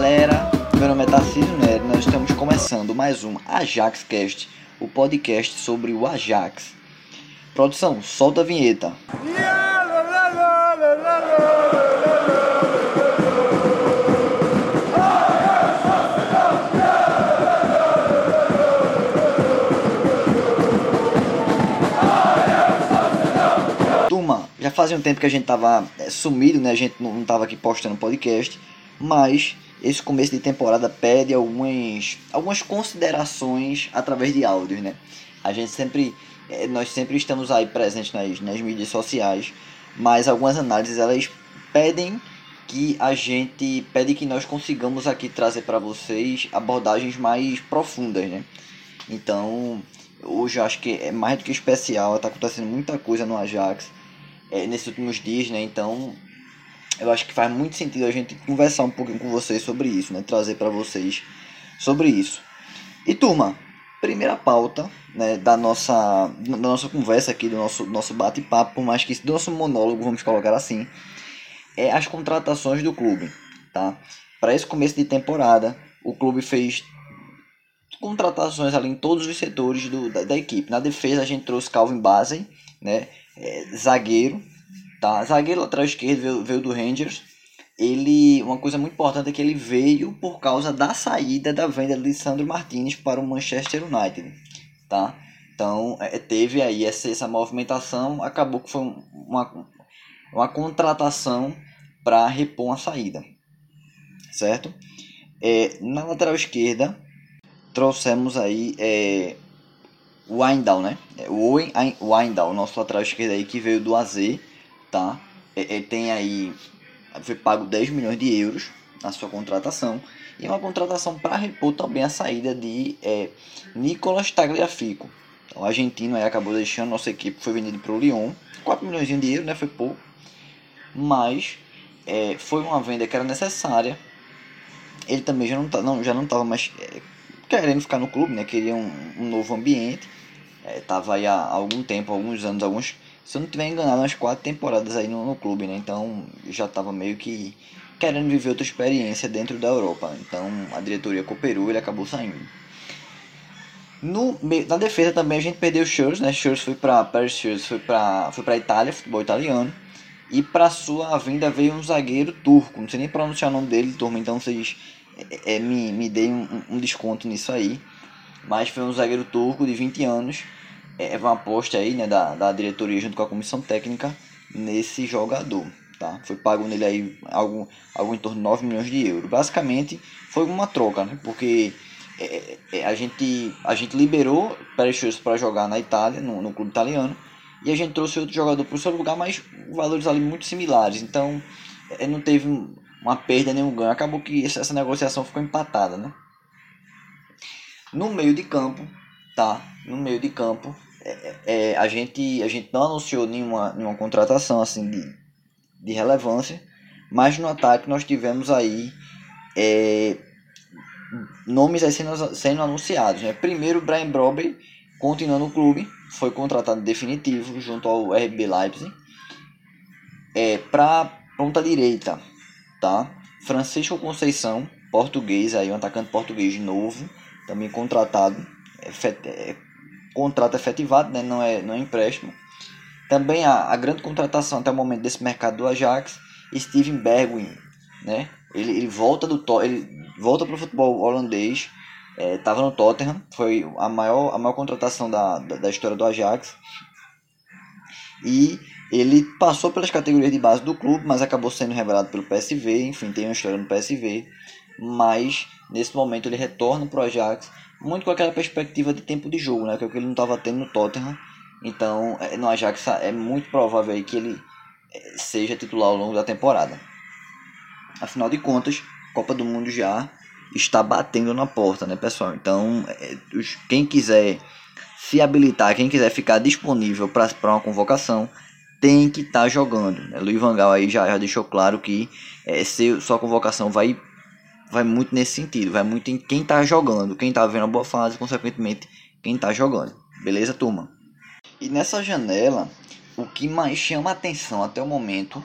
Galera, meu nome é Tarcísio Nery, nós estamos começando mais um Ajax Cast, o podcast sobre o Ajax. Produção, solta a vinheta. Turma, já fazia um tempo que a gente tava é, sumido, né? A gente não, não tava aqui postando podcast, mas esse começo de temporada pede algumas, algumas considerações através de áudios, né? A gente sempre, é, nós sempre estamos aí presentes nas, nas mídias sociais, mas algumas análises elas pedem que a gente pede que nós consigamos aqui trazer para vocês abordagens mais profundas, né? Então, hoje eu acho que é mais do que especial, está acontecendo muita coisa no Ajax é, nesses últimos dias, né? Então, eu acho que faz muito sentido a gente conversar um pouquinho com vocês sobre isso, né? Trazer para vocês sobre isso. E turma, primeira pauta, né, da nossa da nossa conversa aqui, do nosso nosso bate-papo, por mais que do nosso monólogo, vamos colocar assim, é as contratações do clube, tá? Para esse começo de temporada, o clube fez contratações ali em todos os setores do, da, da equipe. Na defesa a gente trouxe Calvin Basen, né? É, zagueiro, tá? Zagueiro lateral esquerdo veio, veio do Rangers. Ele, uma coisa muito importante é que ele veio por causa da saída da venda de Sandro Martinez para o Manchester United, tá? Então é, teve aí essa, essa movimentação, acabou que foi uma, uma contratação para repor uma saída, certo? É, na lateral esquerda trouxemos aí é, o Windal, né? O Owen nosso lateral esquerdo aí que veio do AZ, tá? Ele tem aí foi pago 10 milhões de euros na sua contratação e uma contratação para repor também a saída de é, Nicolas Tagliafico. Então, o argentino aí acabou deixando nossa equipe, foi vendido para o Lyon, 4 milhões de euros, né? Foi pouco, mas é, foi uma venda que era necessária. Ele também já não, tá, não, já não estava mais é, querendo ficar no clube, né? Queria um, um novo ambiente. É, tava aí há algum tempo, alguns anos, alguns, se eu não tiver enganado, umas quatro temporadas aí no, no clube, né? Então já tava meio que querendo viver outra experiência dentro da Europa. Então a diretoria cooperou e ele acabou saindo. No, na defesa também a gente perdeu o Schurz, né? Schurz foi para Paris Schurz foi para foi para Itália, futebol italiano. E para sua vinda veio um zagueiro turco, não sei nem pronunciar o nome dele, turma, então vocês é, é, me, me deem um, um, desconto nisso aí. Mas foi um zagueiro turco de 20 anos, é, é uma aposta aí né, da, da diretoria junto com a comissão técnica nesse jogador. Tá? Foi pago nele aí algo, algo em torno de 9 milhões de euros. Basicamente foi uma troca, né? porque é, é, a, gente, a gente liberou Perechoso para jogar na Itália, no, no clube italiano, e a gente trouxe outro jogador para o seu lugar, mas valores ali muito similares. Então, é, não teve uma perda nem um ganho. Acabou que essa negociação ficou empatada, né? No meio de campo, tá? No meio de campo, é, é, a, gente, a gente não anunciou nenhuma, nenhuma contratação assim de, de relevância, mas no ataque nós tivemos aí é, nomes aí sendo, sendo anunciados. Né? Primeiro, Brian Broby continuando no clube, foi contratado definitivo junto ao RB Leipzig. É, para ponta direita, tá? Francisco Conceição, português, aí um atacante português novo, também contratado, efet é, contrato efetivado, né? Não é, não é empréstimo. Também a, a grande contratação até o momento desse mercado do Ajax, Steven Bergwijn, né? Ele, ele volta do ele volta para o futebol holandês estava é, no Tottenham, foi a maior, a maior contratação da, da, da, história do Ajax. E ele passou pelas categorias de base do clube, mas acabou sendo revelado pelo PSV. Enfim, tem uma história no PSV. Mas nesse momento ele retorna para o Ajax, muito com aquela perspectiva de tempo de jogo, né? que é o que ele não estava tendo no Tottenham. Então, é, no Ajax é muito provável aí que ele é, seja titular ao longo da temporada. Afinal de contas, Copa do Mundo já está batendo na porta, né, pessoal? Então, é, quem quiser se habilitar, quem quiser ficar disponível para uma convocação, tem que estar tá jogando. Né? Luiz Vangal aí já, já deixou claro que é, se, sua convocação vai, vai muito nesse sentido, vai muito em quem está jogando, quem está vendo a boa fase, consequentemente, quem está jogando. Beleza, turma? E nessa janela, o que mais chama atenção até o momento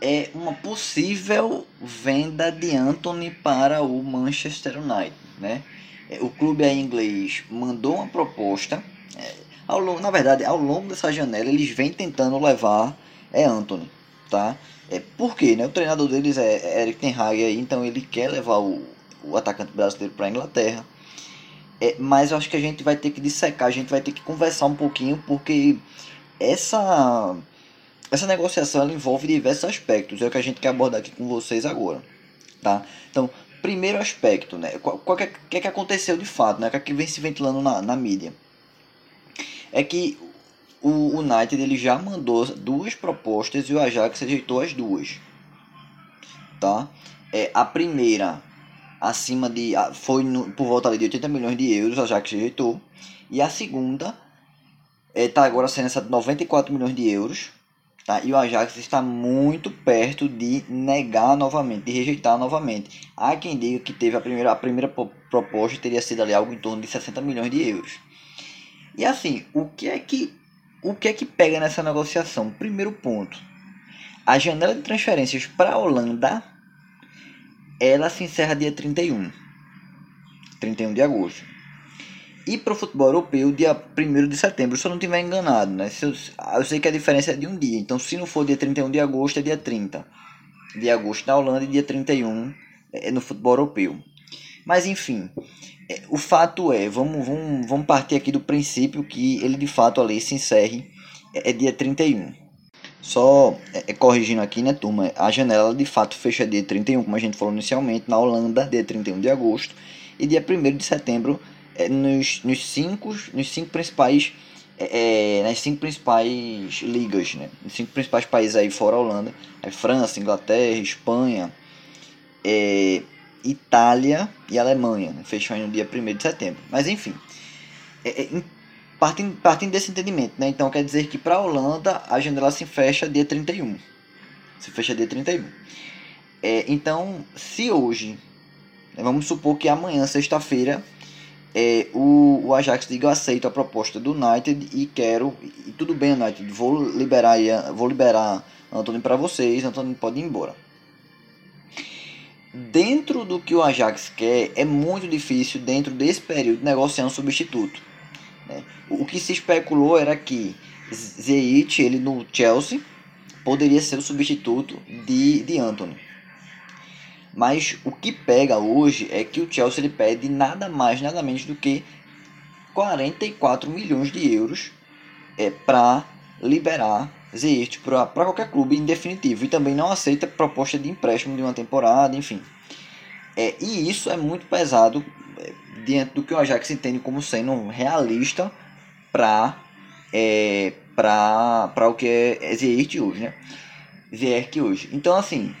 é uma possível venda de Anthony para o Manchester United, né? É, o clube inglês mandou uma proposta. É, ao longo, na verdade, ao longo dessa janela, eles vêm tentando levar é Anthony, tá? É, por quê? Né? O treinador deles é Eric Ten Hag, aí, então ele quer levar o, o atacante brasileiro para a Inglaterra. É, mas eu acho que a gente vai ter que dissecar, a gente vai ter que conversar um pouquinho, porque essa, essa negociação envolve diversos aspectos, é o que a gente quer abordar aqui com vocês agora. Tá? Então, primeiro aspecto, né? O que, é, que, é que aconteceu de fato, né? O que, é que vem se ventilando na, na mídia? É que o United ele já mandou duas propostas e o Ajax rejeitou as duas. Tá? É, a primeira acima de foi no, por volta de 80 milhões de euros, o Ajax rejeitou. E a segunda está é, agora sendo essa de 94 milhões de euros. Tá? E o Ajax está muito perto de negar novamente, de rejeitar novamente. Há quem diga que teve a primeira, a primeira proposta teria sido ali algo em torno de 60 milhões de euros. E assim, o que é que o que é que pega nessa negociação? Primeiro ponto. A janela de transferências para a Holanda ela se encerra dia 31. 31 de agosto. E para o futebol europeu, dia 1 de setembro, se eu não estiver enganado, né? Eu, eu, sei que a diferença é de um dia. Então, se não for dia 31 de agosto, é dia 30 de agosto na Holanda e dia 31 é, no futebol europeu. Mas, enfim, o fato é, vamos, vamos, vamos partir aqui do princípio que ele de fato ali se encerre é, é dia 31. Só é, é, corrigindo aqui, né, turma? A janela de fato fecha dia 31, como a gente falou inicialmente, na Holanda, dia 31 de agosto, e dia 1 de setembro é, nos, nos, cinco, nos cinco principais. É, é, nas cinco principais ligas, né? Nos cinco principais países aí fora a Holanda, é França, Inglaterra, Espanha, é, Itália e Alemanha, fechou aí no dia 1 de setembro. Mas enfim, é, é, partindo, partindo desse entendimento, né? então quer dizer que para a Holanda a janela se fecha dia 31. Se fecha dia 31. É, então, se hoje, né, vamos supor que amanhã, sexta-feira, é, o, o Ajax diga eu aceito a proposta do United e quero, e tudo bem United, vou liberar, vou liberar Antônio para vocês, Antônio pode ir embora dentro do que o Ajax quer, é muito difícil, dentro desse período, negociar um substituto. Né? O que se especulou era que Zeit, ele no Chelsea, poderia ser o substituto de, de Anthony. Mas o que pega hoje é que o Chelsea ele pede nada mais, nada menos do que 44 milhões de euros é, para liberar Ziyech para qualquer clube em definitivo e também não aceita proposta de empréstimo de uma temporada, enfim. É, e isso é muito pesado é, diante do que o Ajax entende como sendo realista para é, para o que é Ziyech hoje, né? Ziyech hoje. Então, assim,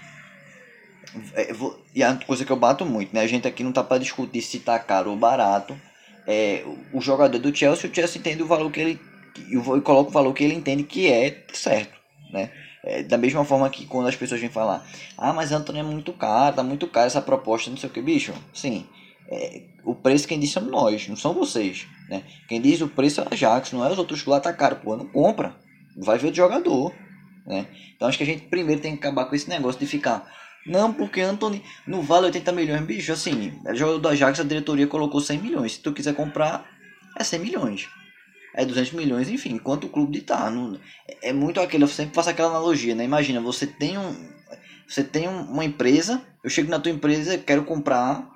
é, vou, e a coisa que eu bato muito, né? A gente aqui não tá para discutir se tá caro ou barato. É, o jogador do Chelsea, o Chelsea entende o valor que ele e coloca o valor que ele entende que é certo, né? É, da mesma forma que quando as pessoas vêm falar, ah, mas Antônio é muito caro, tá muito caro essa proposta, não sei o que, bicho. Sim, é, o preço quem diz somos nós, não são vocês, né? Quem diz o preço é a Ajax, não é os outros que lá tá caro, pô, não compra, vai ver o jogador, né? Então acho que a gente primeiro tem que acabar com esse negócio de ficar, não, porque Anthony não vale 80 milhões, bicho, assim, o jogador do Ajax, a diretoria colocou 100 milhões, se tu quiser comprar, é 100 milhões é 200 milhões, enfim, enquanto o clube de tá. É muito aquele, eu sempre faço aquela analogia, né? Imagina, você tem um. Você tem uma empresa, eu chego na tua empresa quero comprar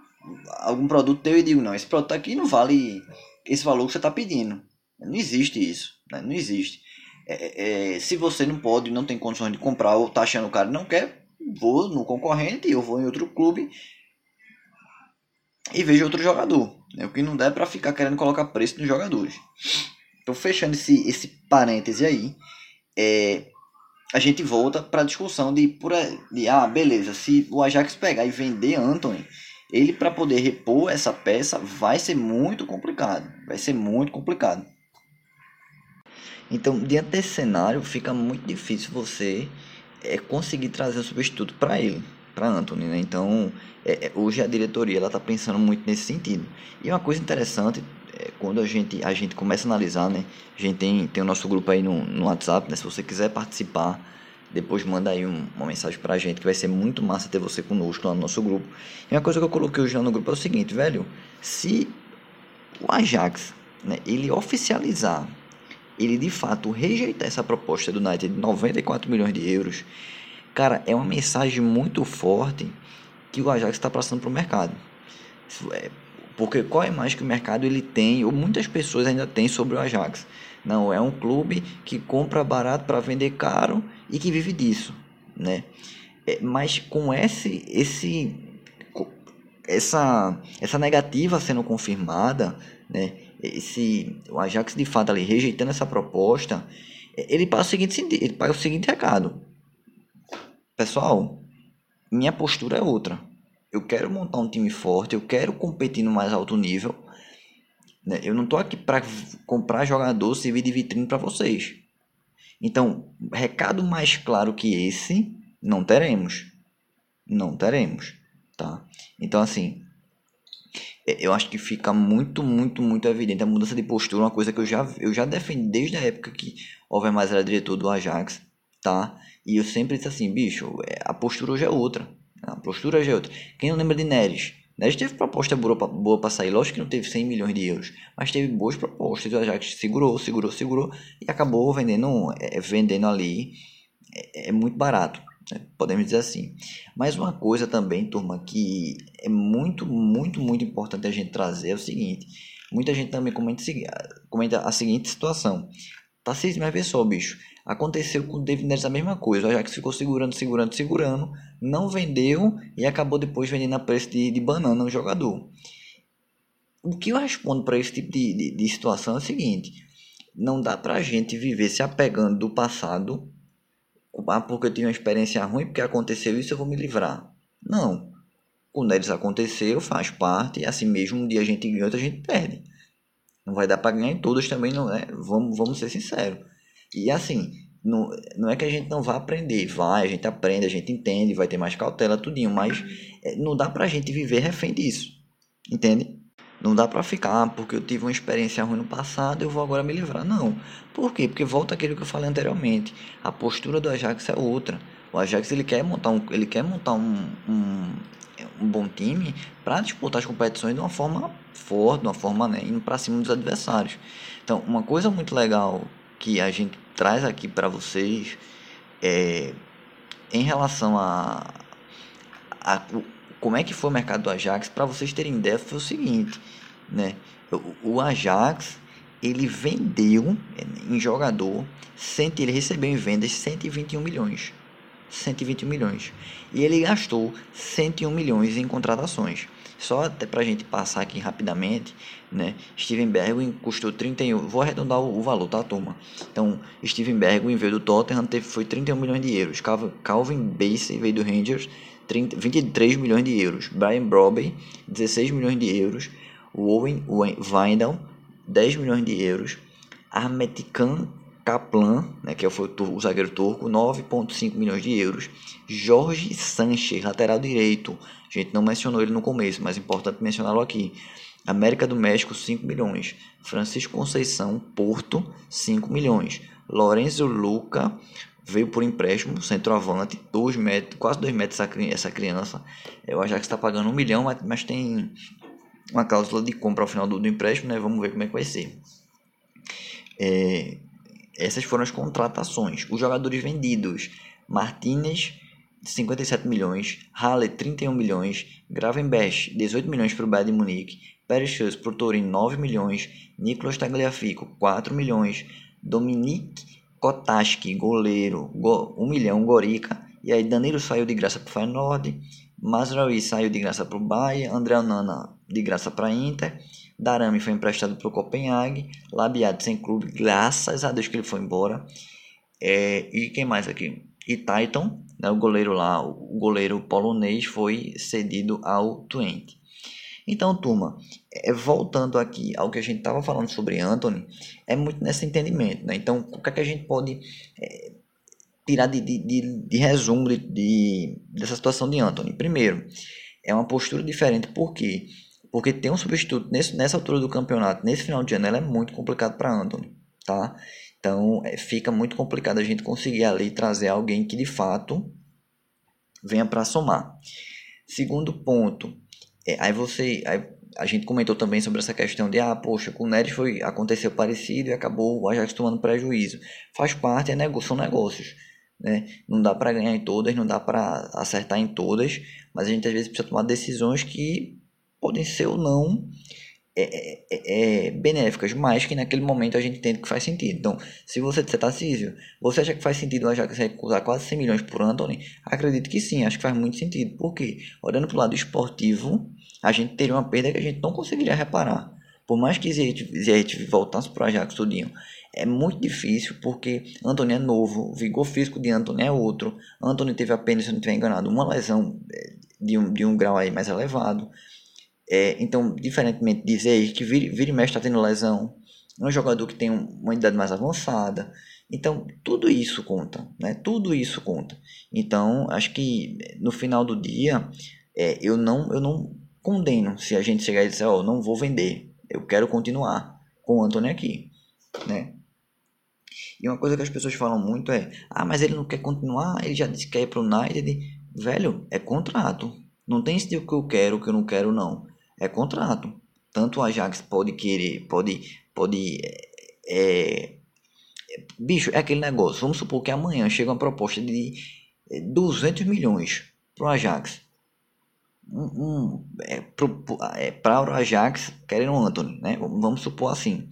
algum produto teu e digo, não, esse produto aqui não vale esse valor que você está pedindo. Não existe isso, né? não existe. É, é, se você não pode, não tem condições de comprar ou tá achando o cara não quer, vou no concorrente, eu vou em outro clube e vejo outro jogador. É o que não dá é para ficar querendo colocar preço nos jogadores. Então, fechando esse, esse parêntese aí, é, a gente volta para a discussão de, por, de, ah, beleza, se o Ajax pegar e vender Anthony, ele para poder repor essa peça vai ser muito complicado. Vai ser muito complicado. Então, diante desse cenário, fica muito difícil você é, conseguir trazer um substituto para ele, para Anthony. Né? Então, é, é, hoje a diretoria está pensando muito nesse sentido. E uma coisa interessante é, quando a gente, a gente começa a analisar, né? A gente tem, tem o nosso grupo aí no, no WhatsApp, né? Se você quiser participar depois manda aí um, uma mensagem pra gente que vai ser muito massa ter você conosco lá no nosso grupo. E uma coisa que eu coloquei hoje lá no grupo é o seguinte, velho, se o Ajax, né, ele oficializar, ele de fato rejeitar essa proposta do United de 94 milhões de euros, cara, é uma mensagem muito forte que o Ajax está passando para o mercado. É, porque qual é a imagem que o mercado ele tem, ou muitas pessoas ainda têm sobre o Ajax? Não, é um clube que compra barato para vender caro e que vive disso, né? É, mas com esse, esse, essa, essa negativa sendo confirmada, né? Esse, o Ajax de fato ali rejeitando essa proposta, ele passa o seguinte, ele passa o seguinte recado, pessoal, minha postura é outra. Eu quero montar um time forte, eu quero competir no mais alto nível. Né? Eu não estou aqui para comprar jogador, servir de vitrine para vocês. Então, recado mais claro que esse, não teremos. Não teremos, tá? Então, assim, é, eu acho que fica muito, muito, muito evidente a mudança de postura, uma coisa que eu já, eu já defendi desde a época que mais era diretor do Ajax, tá? E eu sempre disse assim, bicho, é, a postura hoje é outra. A postura hoje é outra. Quem não lembra de Neres? Neres teve proposta boa para sair, lógico que não teve 100 milhões de euros, mas teve boas propostas. O Ajax segurou, segurou, segurou e acabou vendendo, é, vendendo ali. É, é muito barato, né? podemos dizer assim. Mas uma coisa também, turma, que é muito, muito, muito importante a gente trazer é o seguinte: muita gente também comenta, comenta a seguinte situação. Tá, mas vê só, bicho. Aconteceu com o David Neres a mesma coisa. O Ajax ficou segurando, segurando, segurando, não vendeu e acabou depois vendendo a preço de, de banana o jogador. O que eu respondo para esse tipo de, de, de, situação é o seguinte: não dá para a gente viver se apegando do passado, ah, porque eu tive uma experiência ruim, porque aconteceu isso, eu vou me livrar. Não. Com o Neres aconteceu, faz parte, assim mesmo um dia a gente ganha, outro a gente perde. Não vai dar para ganhar em todos também, não é? Vamos, vamos ser sinceros. E assim, não, não é que a gente não vá aprender, vai, a gente aprende, a gente entende, vai ter mais cautela, tudinho, mas é, não dá pra gente viver refém disso, entende? Não dá pra ficar, ah, porque eu tive uma experiência ruim no passado, eu vou agora me livrar. Não. Por quê? Porque volta aquilo que eu falei anteriormente. A postura do Ajax é outra. O Ajax ele quer montar um, ele quer montar um, um, um bom time para disputar as competições de uma forma forte, de uma forma né, indo para cima dos adversários. Então, uma coisa muito legal que a gente traz aqui para vocês é, em relação a, a, como é que foi o mercado do Ajax, para vocês terem ideia, foi o seguinte, né? O, o Ajax ele vendeu em jogador, ele recebeu em vendas 121 milhões. 121 milhões. E ele gastou 101 milhões em contratações. Só até para a gente passar aqui rapidamente, né? Steven Bergwin custou 31, vou arredondar o, o, valor, tá, turma? Então, Steven Bergwin veio do Tottenham, teve, foi 31 milhões de euros. Calvin Bassey veio do Rangers, 30, 23 milhões de euros. Brian Brobey, 16 milhões de euros. Owen Weindel, 10 milhões de euros. Ahmet Khan Kaplan, né, que foi o, zagueiro turco, 9,5 milhões de euros. Jorge Sanchez, lateral direito. A gente não mencionou ele no começo, mas é importante mencioná-lo aqui. América do México, 5 milhões. Francisco Conceição, Porto, 5 milhões. Lorenzo Luca veio por empréstimo, centroavante, dois metros, quase 2 metros essa criança. Eu acho que está pagando 1 milhão, mas, mas tem uma cláusula de compra ao final do, do empréstimo, né? Vamos ver como é que vai ser. É, essas foram as contratações. Os jogadores vendidos: Martinez, 57 milhões, Halle, 31 milhões, Gravenberch, 18 milhões para o Bayern de Munique, Pereschus para o Turim, 9 milhões, Nicolas Tagliafico, 4 milhões, Dominique Kotaski, goleiro, 1 milhão, Gorica, e aí Danilo saiu de graça para o Feyenoord, Mazraoui saiu de graça para o Bahia, André Onana de graça para Inter, Darami foi emprestado para o Copenhague. Labiado sem clube, graças a Deus que ele foi embora. É, e quem mais aqui? E Titan, né, o goleiro lá, o goleiro polonês, foi cedido ao Twente. Então, turma, é, voltando aqui ao que a gente estava falando sobre Anthony, é muito nesse entendimento. Né? Então, o que, é que a gente pode é, tirar de, de, de, de resumo de, de, dessa situação de Anthony? Primeiro, é uma postura diferente, porque porque ter um substituto nesse, nessa altura do campeonato, nesse final de ano, ela é muito complicado para Anthony, tá? Então é, fica muito complicado a gente conseguir ali trazer alguém que de fato venha para somar. Segundo ponto, é, aí você. Aí a gente comentou também sobre essa questão de, ah, poxa, com o Neres foi, aconteceu parecido e acabou o Ajax tomando prejuízo. Faz parte, é nego, são negócios. Né? Não dá para ganhar em todas, não dá para acertar em todas, mas a gente às vezes precisa tomar decisões que podem ser ou não é, é, é, benéficas, mas que naquele momento a gente entende que faz sentido. Então, se você disser Tarcísio, você acha que faz sentido o Ajax recusar quase 100 milhões por Anthony? Acredito que sim, acho que faz muito sentido. Por quê? Olhando para o lado esportivo, a gente teria uma perda que a gente não conseguiria reparar. Por mais que Ziyech voltasse para o Ajax tudinho, é muito difícil porque Anthony é novo, o vigor físico de Anthony é outro. Anthony teve apenas, se não estiver enganado, uma lesão é, de um, de um grau aí mais elevado. É, então, diferentemente de Ziyech, que vira, vira e mexe está tendo lesão, um jogador que tem uma idade mais avançada. Então, tudo isso conta, né? Tudo isso conta. Então, acho que no final do dia, é, eu, não, eu não condeno se a gente chegar e dizer, ó, oh, não vou vender, eu quero continuar com o Anthony aqui, né? E uma coisa que as pessoas falam muito é: ah, mas ele não quer continuar, ele já disse que quer ir pro United. Velho, é contrato. Não tem esse tipo que eu quero, que eu não quero, não. É contrato. Tanto o Ajax pode querer, pode. pode é, é, bicho, é aquele negócio. Vamos supor que amanhã chega uma proposta de 200 milhões pro Ajax. Um, um, é, é, para o Ajax querendo o Anthony, né? Vamos supor assim.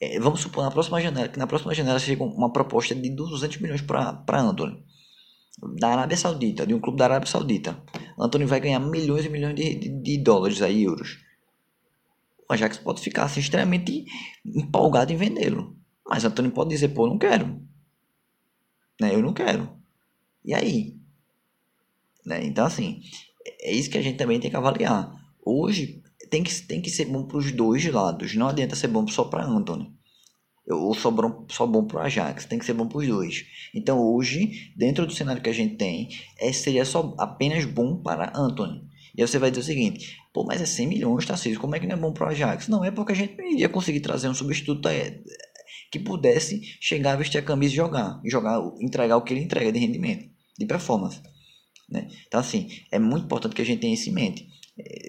É, vamos supor na próxima janela, que na próxima janela chega uma proposta de 200 milhões para Anthony. Da Arábia Saudita, de um clube da Arábia Saudita. Anthony vai ganhar milhões e milhões de, de, de dólares aí, euros. O Ajax pode ficar assim, extremamente empolgado em vendê-lo. Mas Anthony pode dizer, pô, não quero. Né? Eu não quero. E aí? Né? Então, assim, é isso que a gente também tem que avaliar. Hoje, tem que, tem que ser bom para os dois lados. Não adianta ser bom só para Anthony. Ou só bom, só bom para o Ajax. Tem que ser bom para os dois. Então hoje, dentro do cenário que a gente tem, é, seria só apenas bom para Anthony. E aí você vai dizer o seguinte: pô, mas é 100 milhões, Tarcísio, como é que não é bom para o Ajax? Não, é porque a gente não iria conseguir trazer um substituto é, que pudesse chegar vestir a camisa e jogar. E jogar, entregar o que ele entrega de rendimento, de performance. Né? Então, assim, é muito importante que a gente tenha isso em mente.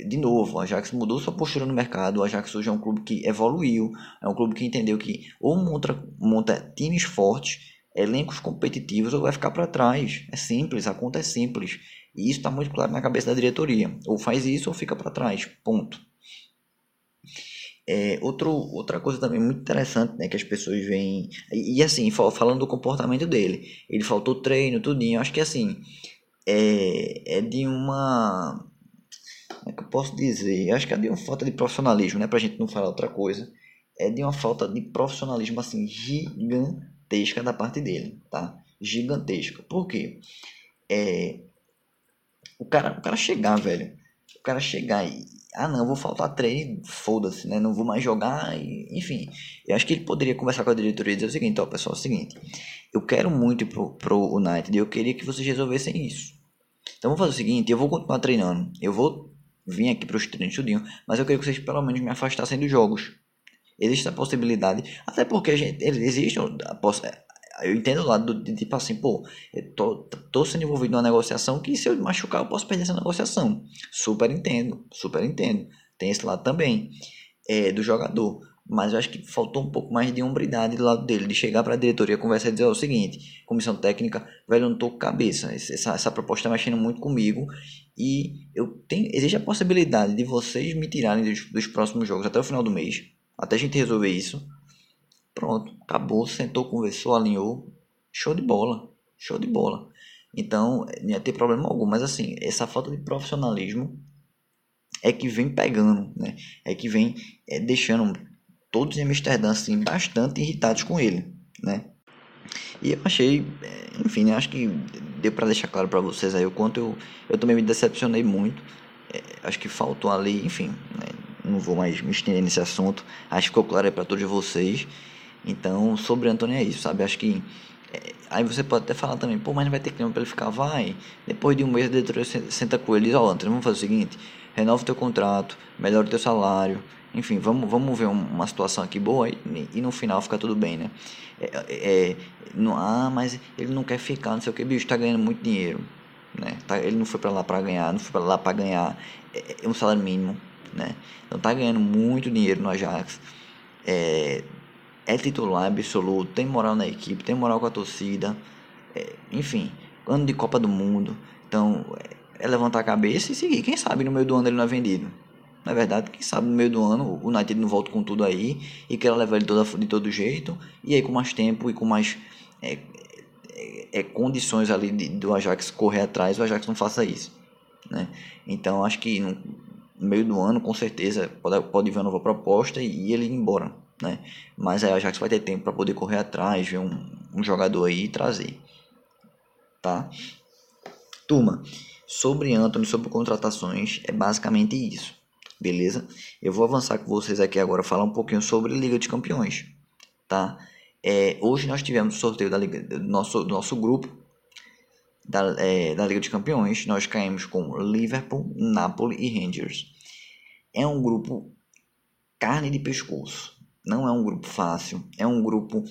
De novo, o Ajax mudou sua postura no mercado. O Ajax hoje é um clube que evoluiu, é um clube que entendeu que ou monta, monta times fortes, elencos competitivos, ou vai ficar para trás. É simples, a conta é simples. E isso está muito claro na cabeça da diretoria. Ou faz isso ou fica para trás. Ponto. É, outro, outra coisa também muito interessante, né, que as pessoas veem. E, e, assim, falando do comportamento dele, ele faltou treino, tudinho. Acho que assim, é, é de uma como é que eu posso dizer? Acho que é de uma falta de profissionalismo, né? Pra gente não falar outra coisa. É de uma falta de profissionalismo, assim, gigantesca da parte dele, tá? Gigantesca. Por quê? É... O cara, o cara chegar, velho. O cara chegar e... Ah, não, vou faltar treino, foda-se, né? Não vou mais jogar, e... enfim. Eu acho que ele poderia conversar com a diretoria e dizer o seguinte, ó, pessoal, é o seguinte. Eu quero muito pro, pro United e eu queria que vocês resolvessem isso. Então vamos fazer o seguinte, eu vvou continuar treinando. Eu vou vim aqui para os treinos tudinho, mas eu queria que vocês pelo menos me afastassem dos jogos. Existe a possibilidade, até porque a gente, existe a poss eu entendo o lado de tipo assim, pô, eu tô, tô sendo envolvido numa negociação que se eu machucar eu posso perder essa negociação. Super entendo, super entendo. Tem esse lado também é, do jogador. Mas eu acho que faltou um pouco mais de hombridade do lado dele, de chegar para a diretoria, conversar e dizer o seguinte: comissão técnica, velho, eu não tô com cabeça. Essa, essa proposta está mexendo muito comigo e eu tenho, existe a possibilidade de vocês me tirarem dos, dos próximos jogos até o final do mês, até a gente resolver isso. Pronto, acabou, sentou, conversou, alinhou. Show de bola, show de bola. Então, não ia ter problema algum, mas assim, essa falta de profissionalismo é que vem pegando, né? É que vem é, deixando todos em Amsterdã assim, bastante irritados com ele, né? E eu achei, é, enfim, acho que deu para deixar claro para vocês aí o quanto eu, eu também me decepcionei muito. É, acho que faltou ali, enfim, né? não vou mais me estender nesse assunto. Acho que ficou claro aí para todos vocês. Então, sobre Antônio é isso, sabe? Acho que aí você pode até falar também, pô, mas não vai ter clima para ele ficar, vai. Depois de um mês, a diretoria senta com ele e diz, ó, Antônio, vamos fazer o seguinte, renova o teu contrato, melhora o teu salário, enfim, vamos, vamos ver uma situação aqui boa e, e no final fica tudo bem, né? É, é, é não, ah, mas ele não quer ficar, não sei o que, bicho, tá ganhando muito dinheiro, né? Tá, ele não foi para lá para ganhar, não foi para lá para ganhar é, é, um salário mínimo, né? Então tá ganhando muito dinheiro no Ajax, é, é titular absoluto, tem moral na equipe, tem moral com a torcida, é, enfim, ano de Copa do Mundo, então é, é levantar a cabeça e seguir, quem sabe no meio do ano ele não é vendido. Na verdade, quem sabe no meio do ano o United não volta com tudo aí e quer levar ele toda, de todo jeito. E aí com mais tempo e com mais é, é, é, condições ali de, do Ajax correr atrás, o Ajax não faça isso. Né? Então acho que no, no meio do ano com certeza pode, pode vir uma nova proposta e, e ele ir embora. Né? Mas aí o Ajax vai ter tempo para poder correr atrás, ver um, um jogador aí e trazer. Tá? Turma, sobre Anthony, sobre contratações, é basicamente isso beleza? Eu vou avançar com vocês aqui agora, falar um pouquinho sobre Liga de Campeões, tá? É, hoje nós tivemos o sorteio da Liga, do nosso, do nosso grupo da, é, da Liga de Campeões, nós caímos com Liverpool, Napoli e Rangers. É um grupo carne de pescoço, não é um grupo fácil, é um grupo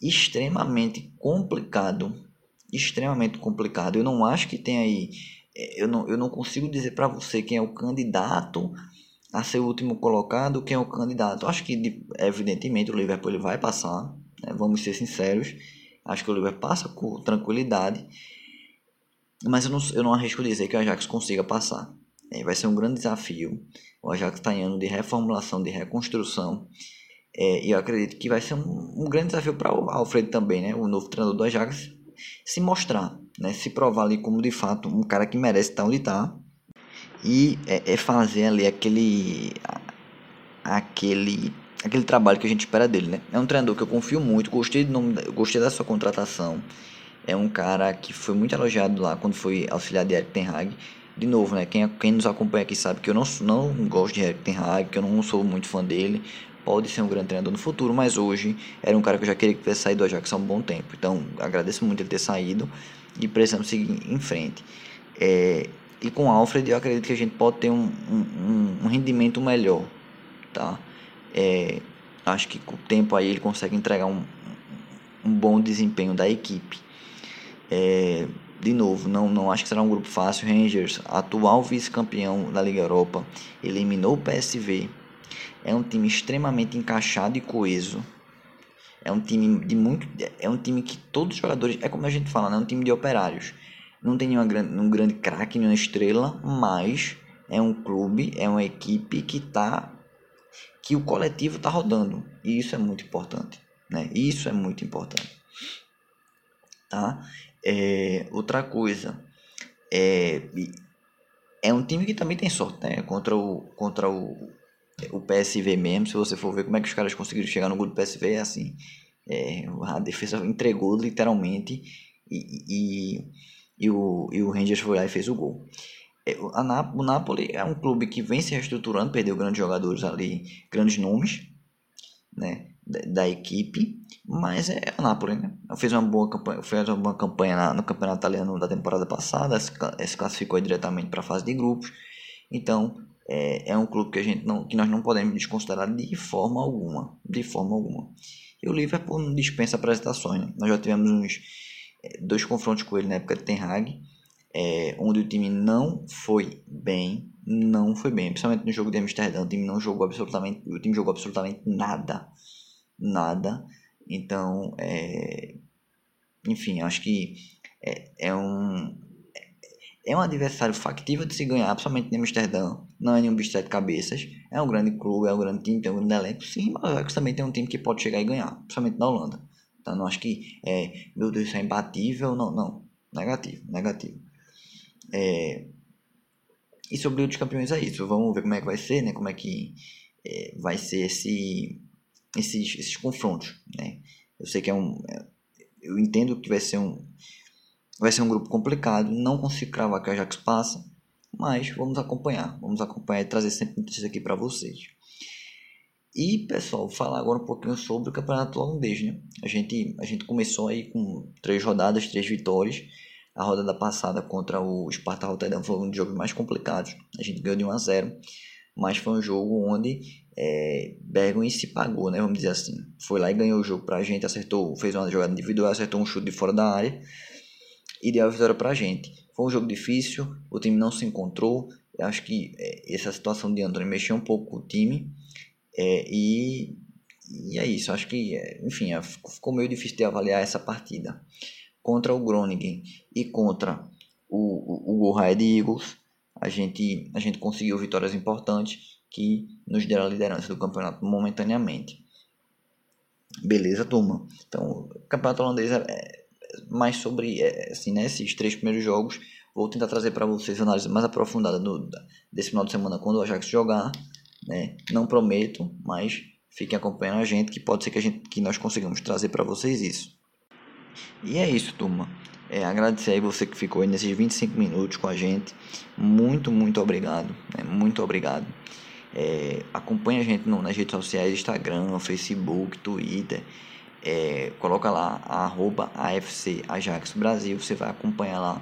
extremamente complicado, extremamente complicado. Eu não acho que tem aí é, eu não, eu não consigo dizer para você quem é o candidato a ser o último colocado, quem é o candidato. Acho que, evidentemente, o Liverpool vai passar, né? vamos ser sinceros. Acho que o Liverpool passa com tranquilidade, mas eu não, eu não arrisco dizer que o Ajax consiga passar. É, vai ser um grande desafio. O Ajax está em ano de reformulação, de reconstrução. É, e eu acredito que vai ser um, um grande desafio para o Alfredo também, né? o novo treinador do Ajax, se mostrar, né? se provar ali como de fato um cara que merece estar onde está e é, é fazer ali aquele aquele aquele trabalho que a gente espera dele, né? É um treinador que eu confio muito, gostei do nome, gostei da sua contratação. É um cara que foi muito elogiado lá quando foi auxiliar de Eric Ten Hag. De novo, né? Quem, quem nos acompanha aqui sabe que eu não, não gosto de Eric Ten Hag, que eu não sou muito fã dele. Pode ser um grande treinador no futuro, mas hoje era um cara que eu já queria que tivesse saído do Ajax há um bom tempo. Então, agradeço muito ele ter saído e precisamos seguir em frente. É, e com Alfred eu acredito que a gente pode ter um, um, um rendimento melhor, tá? É, acho que com o tempo aí ele consegue entregar um, um bom desempenho da equipe. É, de novo, não, não acho que será um grupo fácil. Rangers, atual vice-campeão da Liga Europa, eliminou o PSV. É um time extremamente encaixado e coeso. É um time de muito. É um time que todos os jogadores. É como a gente fala, né? É um time de operários. Não tem nenhuma, um grande craque, nenhuma estrela, mas é um clube, é uma equipe que tá que o coletivo tá rodando. E isso é muito importante, né? Isso é muito importante. Tá? É, outra coisa, é, é um time que também tem sorte, né? Contra o contra o, o PSV mesmo, se você for ver como é que os caras conseguiram chegar no gol do PSV, é assim, é, a defesa entregou literalmente e, e e o, e o Rangers foi lá e fez o gol. É, a, o Napoli é um clube que vem se reestruturando, perdeu grandes jogadores ali, grandes nomes né, da, da equipe, mas é o Napoli, né? Fez uma boa campanha, fez uma boa campanha na, no campeonato italiano da temporada passada, se, se classificou diretamente para a fase de grupos. Então, é, é um clube que a gente não, que nós não podemos desconsiderar de forma alguma, de forma alguma. E o Liverpool não dispensa apresentações. Né? Nós já tivemos uns dois confrontos com ele na época de Ten Hag, é, onde o time não foi bem, não foi bem, principalmente no jogo de Amsterdã, o time não jogou absolutamente, o time jogou absolutamente nada, nada. Então, é, enfim, acho que é, é um é um adversário factível de se ganhar, principalmente em Amsterdã. Não é nenhum bicho de cabeças. É um grande clube, é um grande time, tem um grande elenco. Sim, mas também tem um time que pode chegar e ganhar, principalmente na Holanda. Então não acho que é, meu Deus, isso é imbatível, não, não. Negativo, negativo. É, e sobre os campeões é isso. Vamos ver como é que vai ser, né? Como é que é, vai ser esse, esses, esses confrontos, né? Eu sei que é um, é, eu entendo que vai ser um, vai ser um grupo complicado. Não consigo cravar que o Ajax passa, mas vamos acompanhar, vamos acompanhar e trazer sempre notícias aqui para vocês. E, pessoal, falar agora um pouquinho sobre o campeonato holandês, né? A gente, a gente começou aí com três rodadas, três vitórias. A rodada passada contra o Sparta Rotterdam foi um dos jogos mais complicados. A gente ganhou de 1 a 0, mas foi um jogo onde é, Bergen se pagou, né? Vamos dizer assim. Foi lá e ganhou o jogo pra gente, acertou, fez uma jogada individual, acertou um chute de fora da área e deu a vitória pra gente. Foi um jogo difícil, o time não se encontrou. Acho que é, essa situação de Antônio mexeu um pouco com o time. É, e, e é isso. Acho que, é, enfim, é, ficou meio difícil de avaliar essa partida. Contra o Groningen e contra o, o, o Eagles, a gente, a gente conseguiu vitórias importantes que nos deram a liderança do campeonato momentaneamente. Beleza, turma? Então, o campeonato holandês é mais sobre é, assim, né, esses três primeiros jogos. Vou tentar trazer para vocês análise mais aprofundada do, desse final de semana quando o Ajax jogar. Né? Não prometo, mas fiquem acompanhando a gente que pode ser que, a gente, que nós consigamos trazer para vocês isso. E é isso, turma. É, agradecer aí você que ficou aí nesses 25 minutos com a gente. Muito, muito obrigado. Né? Muito obrigado. É, acompanhe a gente no, nas redes sociais, Instagram, Facebook, Twitter. É, coloca lá arroba AFC Ajax Brasil, você vai acompanhar lá.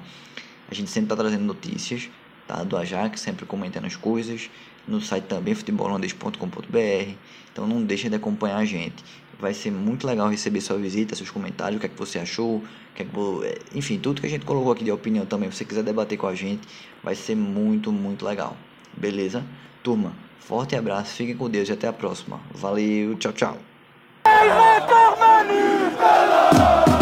A gente sempre está trazendo notícias tá, do Ajax, sempre comentando as coisas no site também futebolholandês.com.br. Então não deixe de acompanhar a gente. Vai ser muito legal receber sua visita, seus comentários, o que é que você achou, que é que, é, enfim, tudo que a gente colocou aqui de opinião também, se você quiser debater com a gente, vai ser muito, muito legal. Beleza? Turma, forte abraço, fiquem com Deus e até a próxima. Valeu, tchau, tchau. El Record Manu